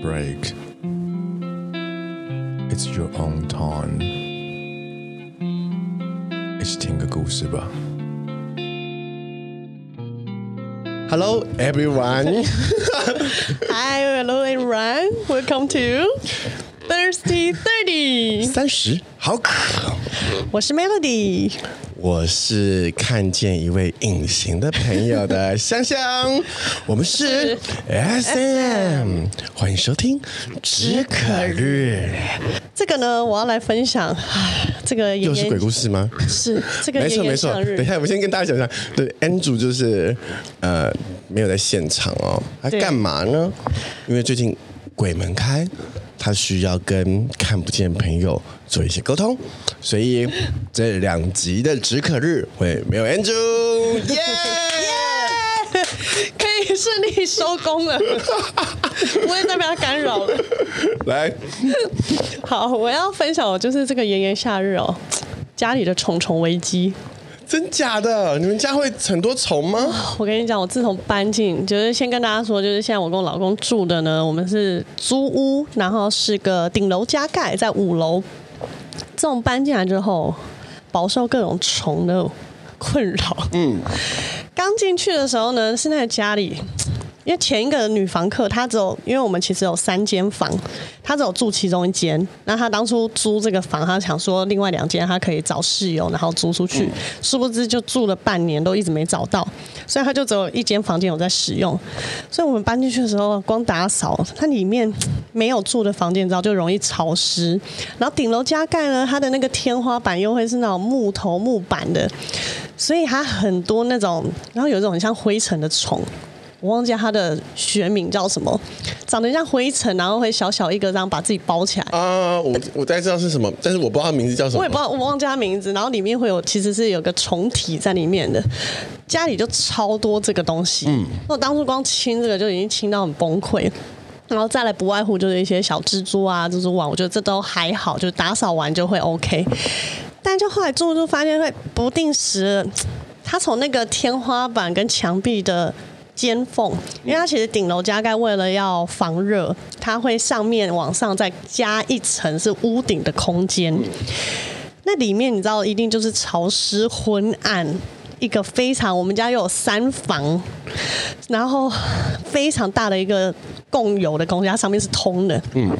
break. It's your own time. 一起听个故事吧。Hello, everyone. Hi, hello, everyone. Welcome to Thirsty Thirty. 三十，好渴。我是 Melody， 我是看见一位隐形的朋友的 香香，我们是 SM，欢迎收听只可日。这个呢，我要来分享。唉，这个又是鬼故事吗？是这个没错没错。等一下，我先跟大家讲一下，对，Andrew 就是呃没有在现场哦，他干嘛呢？因为最近鬼门开。他需要跟看不见朋友做一些沟通，所以这两集的止渴日会没有 Andrew，耶！耶，可以顺利收工了，不会再被他干扰了。来，好，我要分享的就是这个炎炎夏日哦，家里的虫虫危机。真假的？你们家会很多虫吗？我跟你讲，我自从搬进，就是先跟大家说，就是现在我跟我老公住的呢，我们是租屋，然后是个顶楼加盖在五楼。这种搬进来之后，饱受各种虫的困扰。嗯，刚进去的时候呢，是在家里。因为前一个女房客，她只有，因为我们其实有三间房，她只有住其中一间。那她当初租这个房，她想说另外两间她可以找室友，然后租出去。殊不知就住了半年都一直没找到，所以她就只有一间房间有在使用。所以我们搬进去的时候，光打扫，它里面没有住的房间，你知道就容易潮湿。然后顶楼加盖呢，它的那个天花板又会是那种木头木板的，所以它很多那种，然后有一种很像灰尘的虫。我忘记它的学名叫什么，长得像灰尘，然后会小小一个这样把自己包起来。啊，我我大概知道是什么，但是我不知道它名字叫什么。我也不知道，我忘记它名字。然后里面会有，其实是有个虫体在里面的。家里就超多这个东西。嗯。我当初光清这个就已经清到很崩溃，然后再来不外乎就是一些小蜘蛛啊、蜘蛛网，我觉得这都还好，就打扫完就会 OK。但就后来住就发现会不定时，它从那个天花板跟墙壁的。尖缝，因为它其实顶楼加盖，为了要防热，它会上面往上再加一层是屋顶的空间。那里面你知道，一定就是潮湿昏暗，一个非常我们家又有三房，然后非常大的一个共有的空间，它上面是通的。嗯，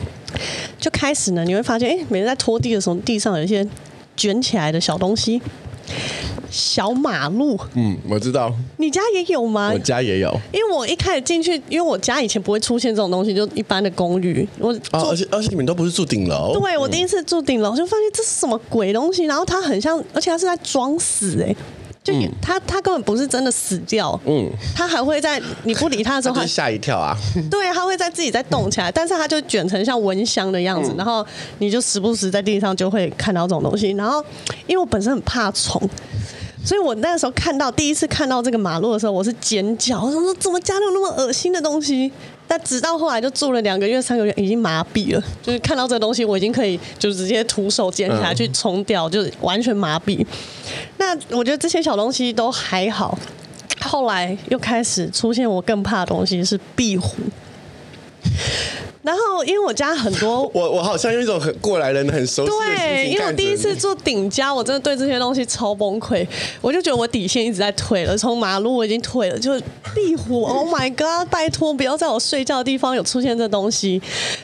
就开始呢，你会发现，哎，每天在拖地的时候，地上有一些卷起来的小东西。小马路，嗯，我知道。你家也有吗？我家也有。因为我一开始进去，因为我家以前不会出现这种东西，就一般的公寓。我啊，而且而且你们都不是住顶楼。对，我第一次住顶楼，就发现这是什么鬼东西。然后它很像，而且它是在装死，哎，就他他根本不是真的死掉。嗯，它还会在你不理他的时候，它吓一跳啊。对，他会在自己在动起来，但是他就卷成像蚊香的样子，然后你就时不时在地上就会看到这种东西。然后因为我本身很怕虫。所以我那个时候看到第一次看到这个马路的时候，我是尖叫，我说怎么家里有那么恶心的东西？但直到后来就住了两个月、三个月，已经麻痹了，就是看到这东西，我已经可以就直接徒手捡起来去冲掉，就是完全麻痹。那我觉得这些小东西都还好，后来又开始出现我更怕的东西是壁虎。然后，因为我家很多，我我好像用一种很过来人很熟悉的对，因为我第一次做顶家，我真的对这些东西超崩溃，我就觉得我底线一直在退了，从马路我已经退了，就壁虎，Oh my God，拜托不要在我睡觉的地方有出现这东西。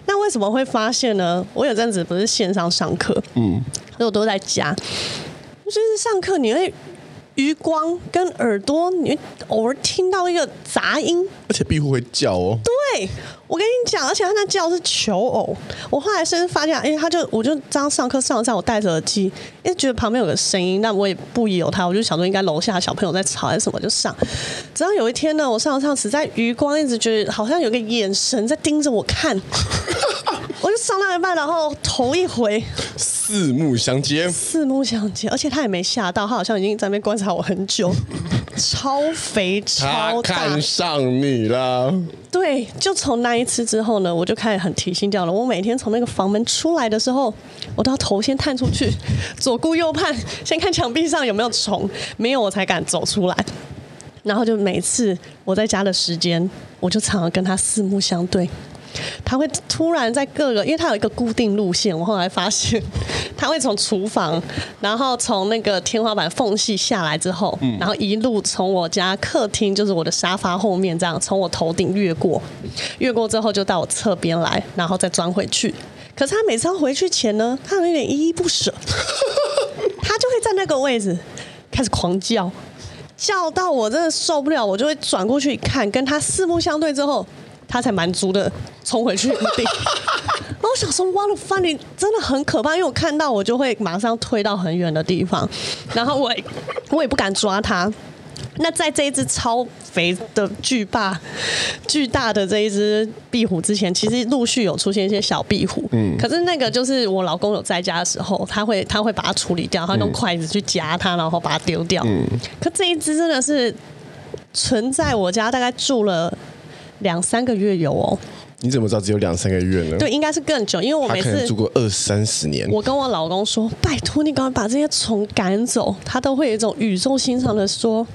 那为什么会发现呢？我有阵子不是线上上课，嗯，所以我都在家，就是上课你会。余光跟耳朵，你偶尔听到一个杂音，而且壁虎会叫哦。对，我跟你讲，而且它那叫是求偶。我后来甚至发现，哎，他就我就这样上课上上，我戴着耳机，因为觉得旁边有个声音，但我也不疑有他，我就想说应该楼下小朋友在吵还是什么，就上。直到有一天呢，我上上实在余光一直觉得好像有个眼神在盯着我看。我就上到一半，然后头一回，四目相接，四目相接，而且他也没吓到，他好像已经在那边观察我很久，超肥超大，他看上你了。对，就从那一次之后呢，我就开始很提心吊胆。我每天从那个房门出来的时候，我都要头先探出去，左顾右盼，先看墙壁上有没有虫，没有我才敢走出来。然后就每次我在家的时间，我就常常跟他四目相对。他会突然在各个，因为他有一个固定路线，我后来发现他会从厨房，然后从那个天花板缝隙下来之后，然后一路从我家客厅，就是我的沙发后面这样从我头顶越过，越过之后就到我侧边来，然后再钻回去。可是他每次要回去前呢，他有一点依依不舍，他就会在那个位置开始狂叫。叫到我真的受不了，我就会转过去一看，跟他四目相对之后，他才满足的冲回去原地。然后我想说，哇，的翻你真的很可怕，因为我看到我就会马上推到很远的地方，然后我也我也不敢抓它。那在这一只超肥的巨霸、巨大的这一只壁虎之前，其实陆续有出现一些小壁虎。嗯，可是那个就是我老公有在家的时候，他会他会把它处理掉，他用筷子去夹它，然后把它丢掉。嗯，可这一只真的是存在我家，大概住了两三个月有哦。你怎么知道只有两三个月呢？对，应该是更久，因为我每次住过二三十年。我跟我老公说：“拜托你赶快把这些虫赶走。”他都会有一种语重心长的说：“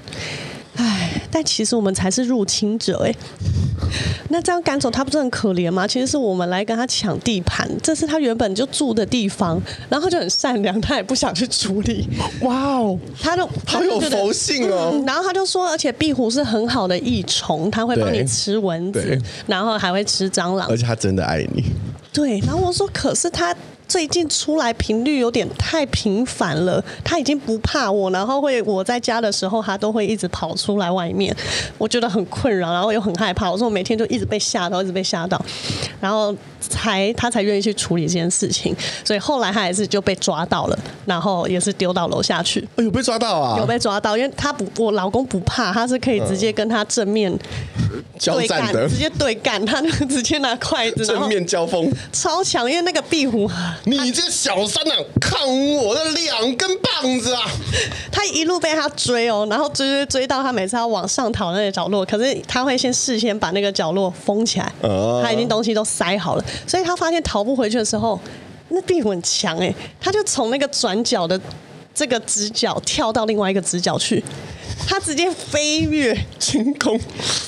哎，但其实我们才是入侵者哎。”那这样赶走他不是很可怜吗？其实是我们来跟他抢地盘，这是他原本就住的地方，然后他就很善良，他也不想去处理。哇哦，他就好有佛性哦、嗯。然后他就说，而且壁虎是很好的益虫，他会帮你吃蚊子，然后还会吃蟑螂，而且他真的爱你。对，然后我说，可是他。最近出来频率有点太频繁了，他已经不怕我，然后会我在家的时候，他都会一直跑出来外面，我觉得很困扰，然后又很害怕。我说我每天就一直被吓到，一直被吓到，然后才他才愿意去处理这件事情。所以后来他还是就被抓到了，然后也是丢到楼下去。哎，呦被抓到啊？有被抓到，因为他不，我老公不怕，他是可以直接跟他正面交战的，直接对干，他直接拿筷子正面交锋，超强，因为那个壁虎。你这个小三啊，看我的两根棒子啊！他一路被他追哦，然后追追追到他每次要往上逃那个角落，可是他会先事先把那个角落封起来，他已经东西都塞好了，所以他发现逃不回去的时候，那壁虎很强哎，他就从那个转角的这个直角跳到另外一个直角去。他直接飞跃天空，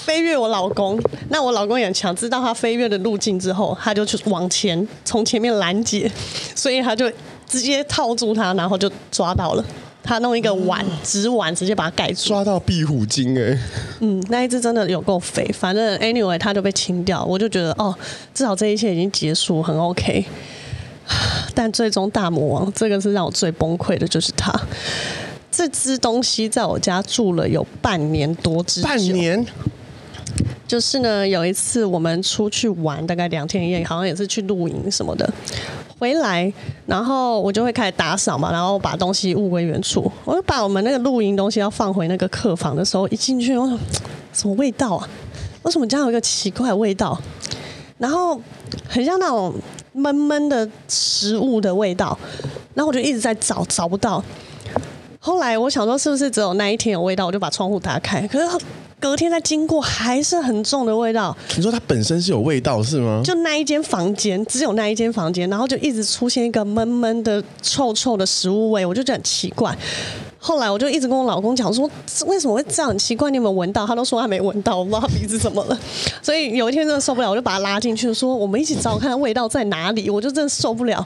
飞跃我老公。那我老公也很强，知道他飞跃的路径之后，他就去往前，从前面拦截，所以他就直接套住他，然后就抓到了。他弄一个碗，纸碗，直接把它盖住。抓到壁虎精哎！嗯，那一只真的有够肥。反正 anyway，它就被清掉。我就觉得哦，至少这一切已经结束，很 OK。但最终大魔王，这个是让我最崩溃的，就是他。这只东西在我家住了有半年多之久。半年，就是呢，有一次我们出去玩，大概两天一夜，好像也是去露营什么的。回来，然后我就会开始打扫嘛，然后把东西物归原处。我就把我们那个露营东西要放回那个客房的时候，一进去，我说什么味道啊？为什么家有一个奇怪的味道？然后很像那种闷闷的食物的味道。然后我就一直在找，找不到。后来我想说，是不是只有那一天有味道？我就把窗户打开。可是隔天再经过，还是很重的味道。你说它本身是有味道是吗？就那一间房间，只有那一间房间，然后就一直出现一个闷闷的、臭臭的食物味，我就觉得很奇怪。后来我就一直跟我老公讲说，为什么会这样？很奇怪，你有没有闻到？他都说他没闻到，我不知道他鼻子怎么了。所以有一天真的受不了，我就把他拉进去，说我们一起找看味道在哪里。我就真的受不了。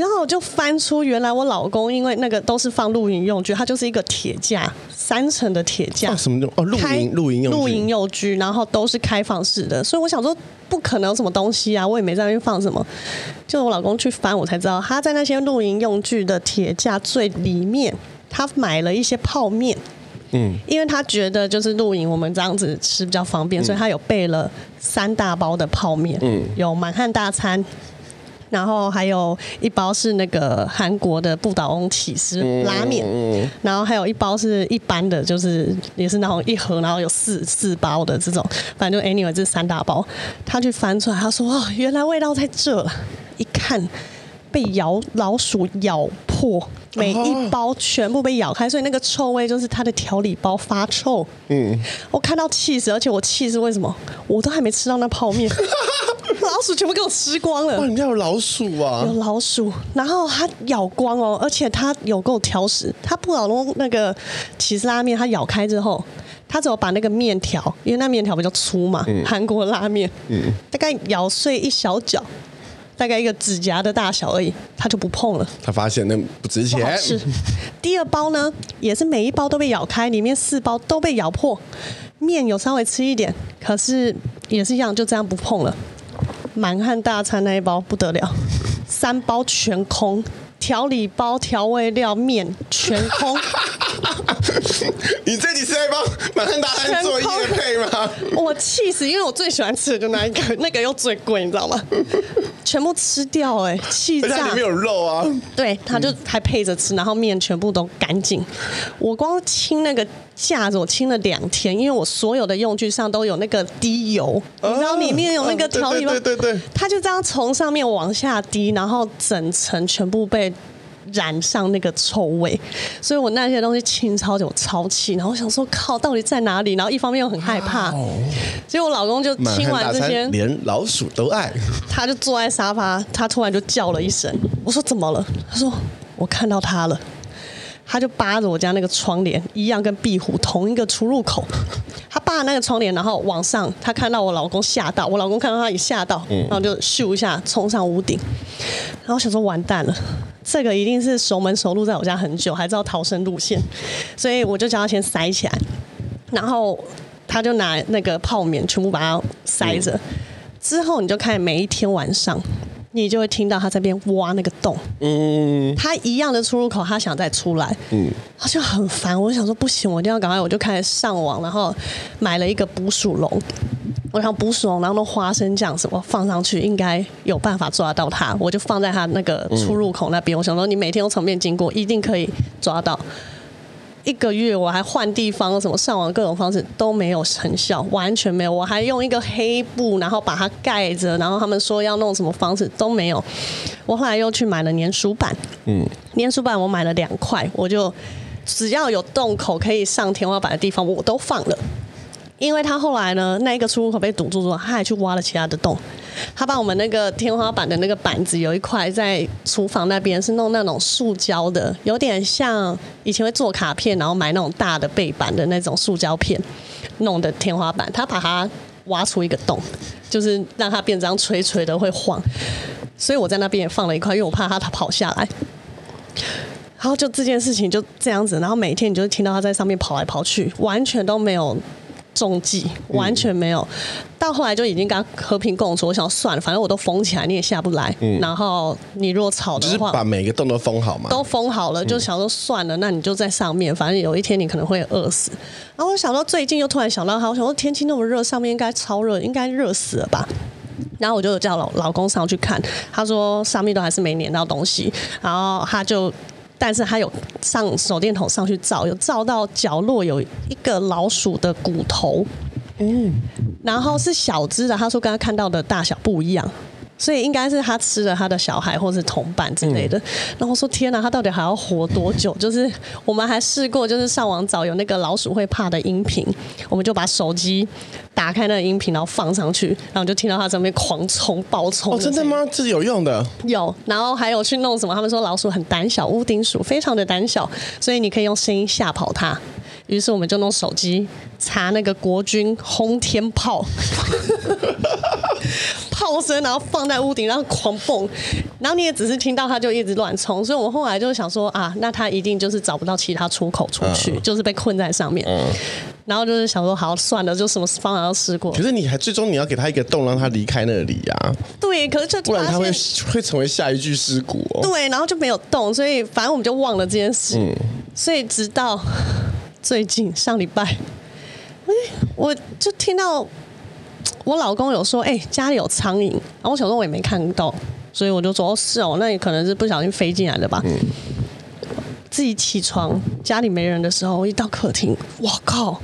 然后我就翻出原来我老公，因为那个都是放露营用具，它就是一个铁架，三层的铁架。放什么哦，露营露营用具。露营用具，然后都是开放式的，所以我想说不可能有什么东西啊，我也没在那边放什么。就我老公去翻，我才知道他在那些露营用具的铁架最里面，他买了一些泡面。嗯，因为他觉得就是露营我们这样子吃比较方便，嗯、所以他有备了三大包的泡面。嗯，有满汉大餐。然后还有一包是那个韩国的不倒翁起司拉面，然后还有一包是一般的，就是也是那种一盒，然后有四四包的这种，反正就 anyway 这三大包，他去翻出来，他说哦，原来味道在这，一看被咬老鼠咬破，每一包全部被咬开，所以那个臭味就是它的调理包发臭。嗯，我看到气死，而且我气是为什么？我都还没吃到那泡面。老鼠全部给我吃光了！哇，你家有老鼠啊？有老鼠，然后它咬光哦，而且它有够挑食。它不老翁那个起司拉面，它咬开之后，它只有把那个面条，因为那面条比较粗嘛，韩国拉面，嗯，大概咬碎一小角，大概一个指甲的大小而已，他就不碰了。他发现那不值钱。是。第二包呢，也是每一包都被咬开，里面四包都被咬破，面有稍微吃一点，可是也是一样，就这样不碰了。满汉大餐那一包不得了，三包全空。调理包、调味料、面全空。你这几次在帮满汉大餐做业配吗？我气死，因为我最喜欢吃的就那一个，那个又最贵，你知道吗？全部吃掉哎、欸，气炸！里面有肉啊。对，他就还配着吃，然后面全部都干净。我光清那个架子，我清了两天，因为我所有的用具上都有那个滴油，啊、你知道里面有那个调理吗？对对对对，他就这样从上面往下滴，然后整层全部被。染上那个臭味，所以我那些东西清超久，超气，然后我想说靠，到底在哪里？然后一方面又很害怕，所以我老公就清完这些，连老鼠都爱。他就坐在沙发，他突然就叫了一声，我说怎么了？他说我看到他了，他就扒着我家那个窗帘，一样跟壁虎同一个出入口，他扒那个窗帘，然后往上，他看到我老公吓到，我老公看到他也吓到，然后就咻一下冲上屋顶，然后想说完蛋了。这个一定是熟门熟路，在我家很久，还知道逃生路线，所以我就叫他先塞起来，然后他就拿那个泡棉全部把它塞着。之后你就看每一天晚上，你就会听到他在那边挖那个洞。嗯，他一样的出入口，他想再出来。嗯，他就很烦。我想说不行，我一定要赶快，我就开始上网，然后买了一个捕鼠笼。我想捕鼠笼，然后那花生酱什么放上去，应该有办法抓到它。我就放在它那个出入口那边。嗯、我想说，你每天都从面经过，一定可以抓到。一个月我还换地方，什么上网各种方式都没有成效，完全没有。我还用一个黑布，然后把它盖着，然后他们说要弄什么方式都没有。我后来又去买了粘鼠板，嗯，粘鼠板我买了两块，我就只要有洞口可以上天花板的地方，我都放了。因为他后来呢，那一个出入口被堵住之后，他还去挖了其他的洞。他把我们那个天花板的那个板子有一块在厨房那边是弄那种塑胶的，有点像以前会做卡片，然后买那种大的背板的那种塑胶片弄的天花板。他把它挖出一个洞，就是让它变这样垂垂的会晃。所以我在那边也放了一块，因为我怕它它跑下来。然后就这件事情就这样子，然后每天你就听到他在上面跑来跑去，完全都没有。中计完全没有，嗯、到后来就已经跟他和平共处。我想算了，反正我都封起来，你也下不来。嗯、然后你若吵的话，就是把每个洞都封好嘛，都封好了，就想说算了，那你就在上面，反正有一天你可能会饿死。然后我想到最近又突然想到他，我想说天气那么热，上面应该超热，应该热死了吧？然后我就叫老老公上去看，他说上面都还是没粘到东西，然后他就。但是他有上手电筒上去照，有照到角落有一个老鼠的骨头，嗯，然后是小只的，他说跟他看到的大小不一样。所以应该是他吃了他的小孩或是同伴之类的。然后说天哪，他到底还要活多久？就是我们还试过，就是上网找有那个老鼠会怕的音频，我们就把手机打开那个音频，然后放上去，然后就听到他在那边狂冲暴冲。哦，真的吗？这是有用的。有，然后还有去弄什么？他们说老鼠很胆小，屋顶鼠非常的胆小，所以你可以用声音吓跑它。于是我们就弄手机查那个国军轰天炮。炮声，然后放在屋顶，然后狂蹦，然后你也只是听到它就一直乱冲，所以我们后来就想说啊，那它一定就是找不到其他出口出去，嗯、就是被困在上面。嗯、然后就是想说，好算了，就什么方法都试过。可是你还最终你要给他一个洞，让他离开那里呀？对，可是就不然他会会成为下一具尸骨哦。对，然后就没有动，所以反正我们就忘了这件事。嗯、所以直到最近上礼拜，哎，我就听到。我老公有说，哎、欸，家里有苍蝇，然后我小时候我也没看到，所以我就说，哦，是哦，那你可能是不小心飞进来的吧。嗯、自己起床，家里没人的时候，我一到客厅，哇靠，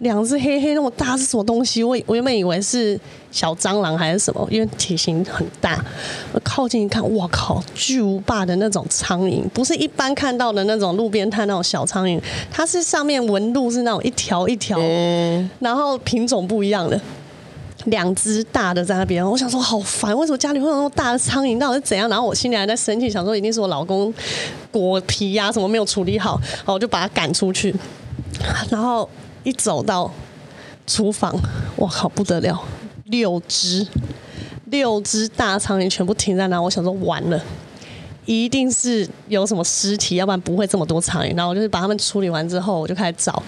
两只黑黑那么大是什么东西？我我原本以为是小蟑螂还是什么，因为体型很大。我靠近一看，哇靠，巨无霸的那种苍蝇，不是一般看到的那种路边摊那种小苍蝇，它是上面纹路是那种一条一条，嗯、然后品种不一样的。两只大的在那边，我想说好烦，为什么家里会有那么大的苍蝇？到底是怎样？然后我心里还在生气，想说一定是我老公果皮呀、啊、什么没有处理好，然后我就把它赶出去。然后一走到厨房，我靠，不得了，六只，六只大苍蝇全部停在那，我想说完了。一定是有什么尸体，要不然不会这么多苍蝇。然后我就是把它们处理完之后，我就开始找。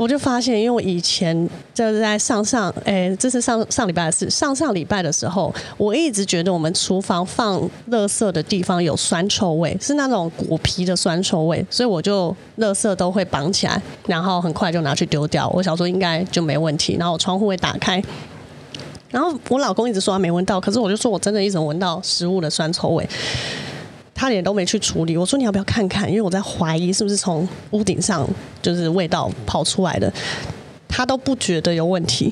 我就发现，因为我以前就是在上上，哎，这是上上礼拜的事。上上礼拜的时候，我一直觉得我们厨房放垃圾的地方有酸臭味，是那种果皮的酸臭味，所以我就垃圾都会绑起来，然后很快就拿去丢掉。我想说应该就没问题。然后我窗户会打开。然后我老公一直说他没闻到，可是我就说我真的一直闻到食物的酸臭味，他脸都没去处理。我说你要不要看看？因为我在怀疑是不是从屋顶上就是味道跑出来的，他都不觉得有问题。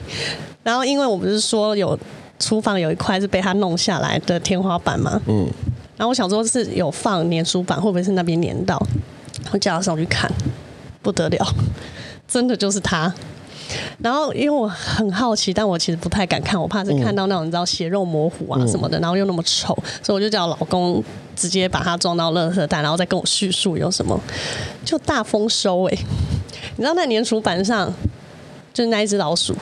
然后因为我不是说有厨房有一块是被他弄下来的天花板嘛，嗯，然后我想说是有放粘鼠板，会不会是那边粘到？我叫他上去看，不得了，真的就是他。然后因为我很好奇，但我其实不太敢看，我怕是看到那种你知道血肉模糊啊什么的，然后又那么丑，所以我就叫我老公直接把它装到垃圾袋，然后再跟我叙述有什么，就大丰收哎！你知道那粘鼠板上就是那一只老鼠，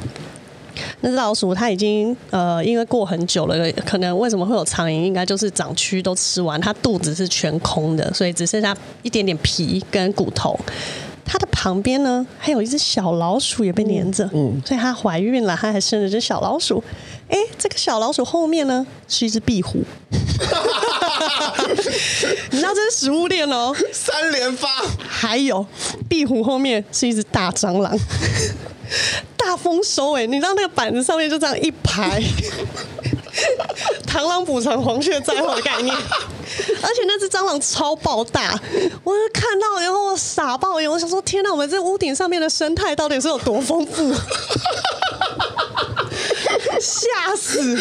那只老鼠它已经呃因为过很久了，可能为什么会有苍蝇，应该就是长蛆都吃完，它肚子是全空的，所以只剩下一点点皮跟骨头。它的旁边呢，还有一只小老鼠也被粘着，嗯，所以它怀孕了，它还生了只小老鼠。哎，这个小老鼠后面呢是一只壁虎，你知道这是食物链哦，三连发。还有壁虎后面是一只大蟑螂，大丰收哎！你知道那个板子上面就这样一排，螳螂捕蝉，黄雀在后的概念。而且那只蟑螂超爆大，我傻爆眼，我想说天哪，我们这屋顶上面的生态到底是有多丰富？吓死！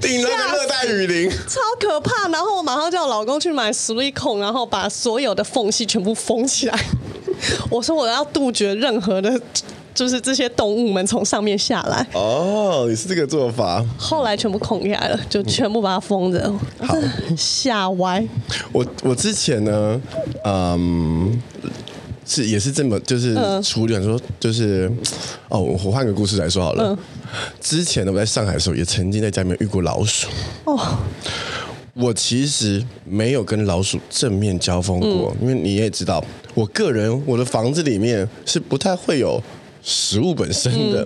顶楼的热带雨林，超可怕。然后我马上叫我老公去买矽利康，然后把所有的缝隙全部封起来。我说我要杜绝任何的。就是这些动物们从上面下来哦，你是这个做法。后来全部孔起来了，就全部把它封着。好，吓歪。我我之前呢，嗯，是也是这么就是处理说就是哦，我换个故事来说好了。嗯、之前呢，我在上海的时候也曾经在家里面遇过老鼠。哦，我其实没有跟老鼠正面交锋过，嗯、因为你也知道，我个人我的房子里面是不太会有。食物本身的，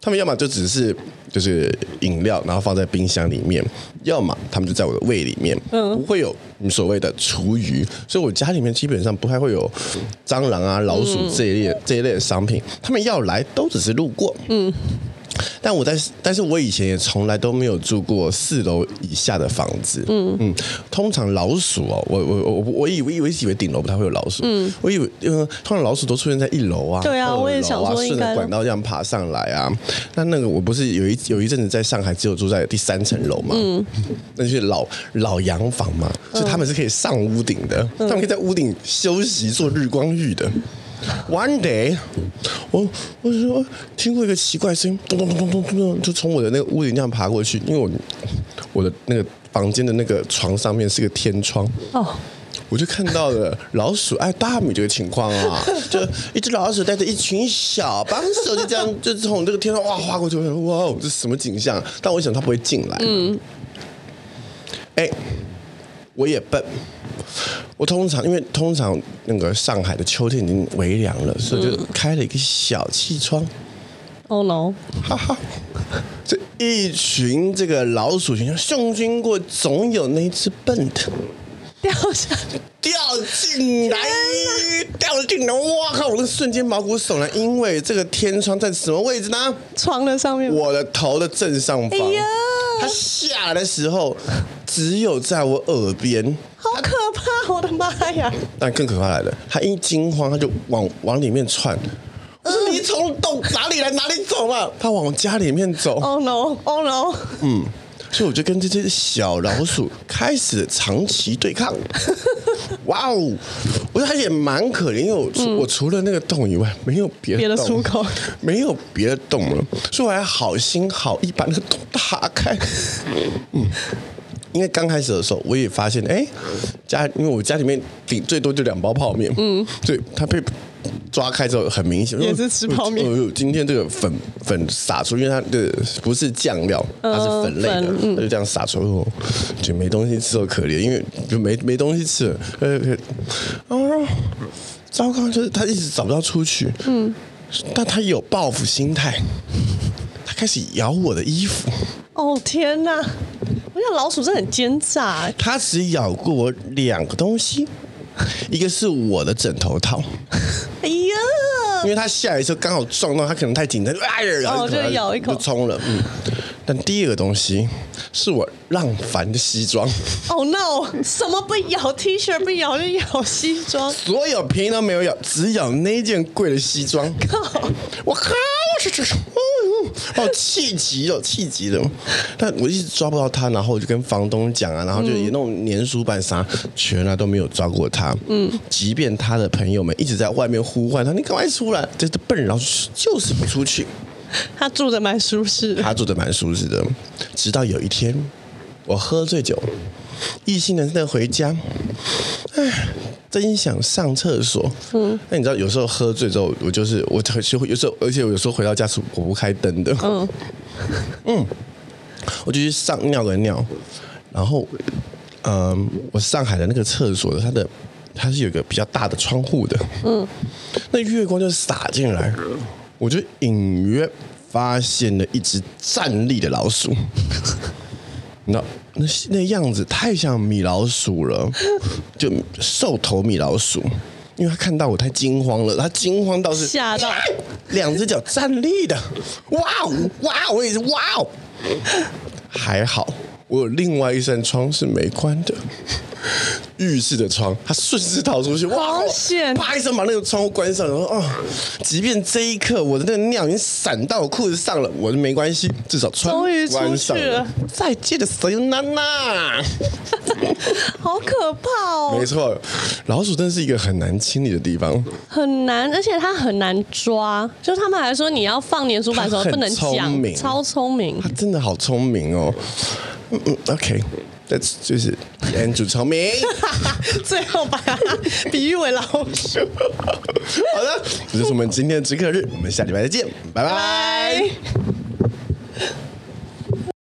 他们要么就只是就是饮料，然后放在冰箱里面；要么他们就在我的胃里面，不会有你所谓的厨余。所以我家里面基本上不太会有蟑螂啊、老鼠这一类这一类的商品。他们要来都只是路过。嗯。但我在，但是我以前也从来都没有住过四楼以下的房子。嗯嗯，通常老鼠哦，我我我我以为以为以为顶楼不太会有老鼠。嗯，我以为因为通常老鼠都出现在一楼啊，对啊，我也想说应该顺着管道这样爬上来啊。那那个我不是有一有一阵子在上海只有住在第三层楼嘛？嗯，那就是老老洋房嘛，所以他们是可以上屋顶的，他们可以在屋顶休息做日光浴的。One day，我我说听过一个奇怪声音，咚咚咚咚咚咚，就从我的那个屋顶这样爬过去。因为我我的那个房间的那个床上面是个天窗，哦，我就看到了老鼠爱大米这个情况啊，就一只老鼠带着一群小帮手，就这样就从这个天窗哇划过去，哇，这是什么景象？但我想它不会进来，嗯，哎，我也笨。我通常因为通常那个上海的秋天已经微凉了，所以就开了一个小气窗。哦 no！哈哈，这一群这个老鼠群送经过，总有那一只笨的掉下去，掉进来，掉进来！哇靠！我那瞬间毛骨悚然，因为这个天窗在什么位置呢？床的上面，我的头的正上方。哎呀！它下来的时候，只有在我耳边。好可怕！我的妈呀！但更可怕来了，他一惊慌，他就往往里面窜。我说：“你从洞哪里来，哪里走嘛？”他往家里面走。Oh no！Oh no！嗯，所以我就跟这只小老鼠开始长期对抗。哇哦！我觉得他也蛮可怜，因为我、嗯、我除了那个洞以外，没有别的别的出口，没有别的洞了。所以我还好心好意把那个洞打开。嗯。因为刚开始的时候，我也发现，哎，家因为我家里面顶最多就两包泡面，嗯，对，它被抓开之后很明显，也是吃泡面。哦，今天这个粉粉撒出，因为它的不是酱料，它是粉类的，它、嗯、就这样撒出后，就没东西吃，好可怜，因为就没没东西吃了，呃，啊，糟糕，就是他一直找不到出去，嗯，但他有报复心态，他开始咬我的衣服。哦天哪！我想老鼠真的很奸诈。它只咬过我两个东西，一个是我的枕头套。哎呀！因为它下来的时候刚好撞到，它可能太紧张，哎呀，然后就咬一口就冲了。嗯。但第二个东西是我浪凡的西装。Oh no！什么不咬？T 恤不咬就咬西装？所有皮都没有咬，只咬那件贵的西装。靠！我靠！是是是。哦，气急了，气急了！但我一直抓不到他，然后我就跟房东讲啊，然后就也那种粘鼠板啥，全啊都没有抓过他。嗯，即便他的朋友们一直在外面呼唤他，你赶快出来！这是笨人，然后就是不出去。他住的蛮舒适，他住的蛮舒适的。直到有一天，我喝醉酒，意兴阑珊回家，哎。真想上厕所，嗯，那你知道有时候喝醉之后，我就是我就会有时候，而且我有时候回到家是我不开灯的，嗯，嗯，我就去上尿个尿，然后，嗯，我上海的那个厕所，它的它是有一个比较大的窗户的，嗯，那月光就洒进来，我就隐约发现了一只站立的老鼠。那那那样子太像米老鼠了，就瘦头米老鼠，因为他看到我太惊慌了，他惊慌到是吓到，两只脚站立的，哇哦哇哦，我也是哇哦，还好我有另外一扇窗是没关的。浴室的窗，他顺势逃出去，哇！啪一声把那个窗户关上，然后哦，即便这一刻我的那个尿已经闪到我裤子上了，我都没关系，至少穿终于出去。了再见的所有娜娜，好可怕哦！没错，老鼠真是一个很难清理的地方，很难，而且它很难抓。就他们还说你要放粘鼠板的时候不能讲，超聪明，他真的好聪明哦。嗯嗯，OK。这就是男主聪明，最后把它比喻为老鼠。好的，这就是我们今天的极客日，我们下礼拜再见。拜拜。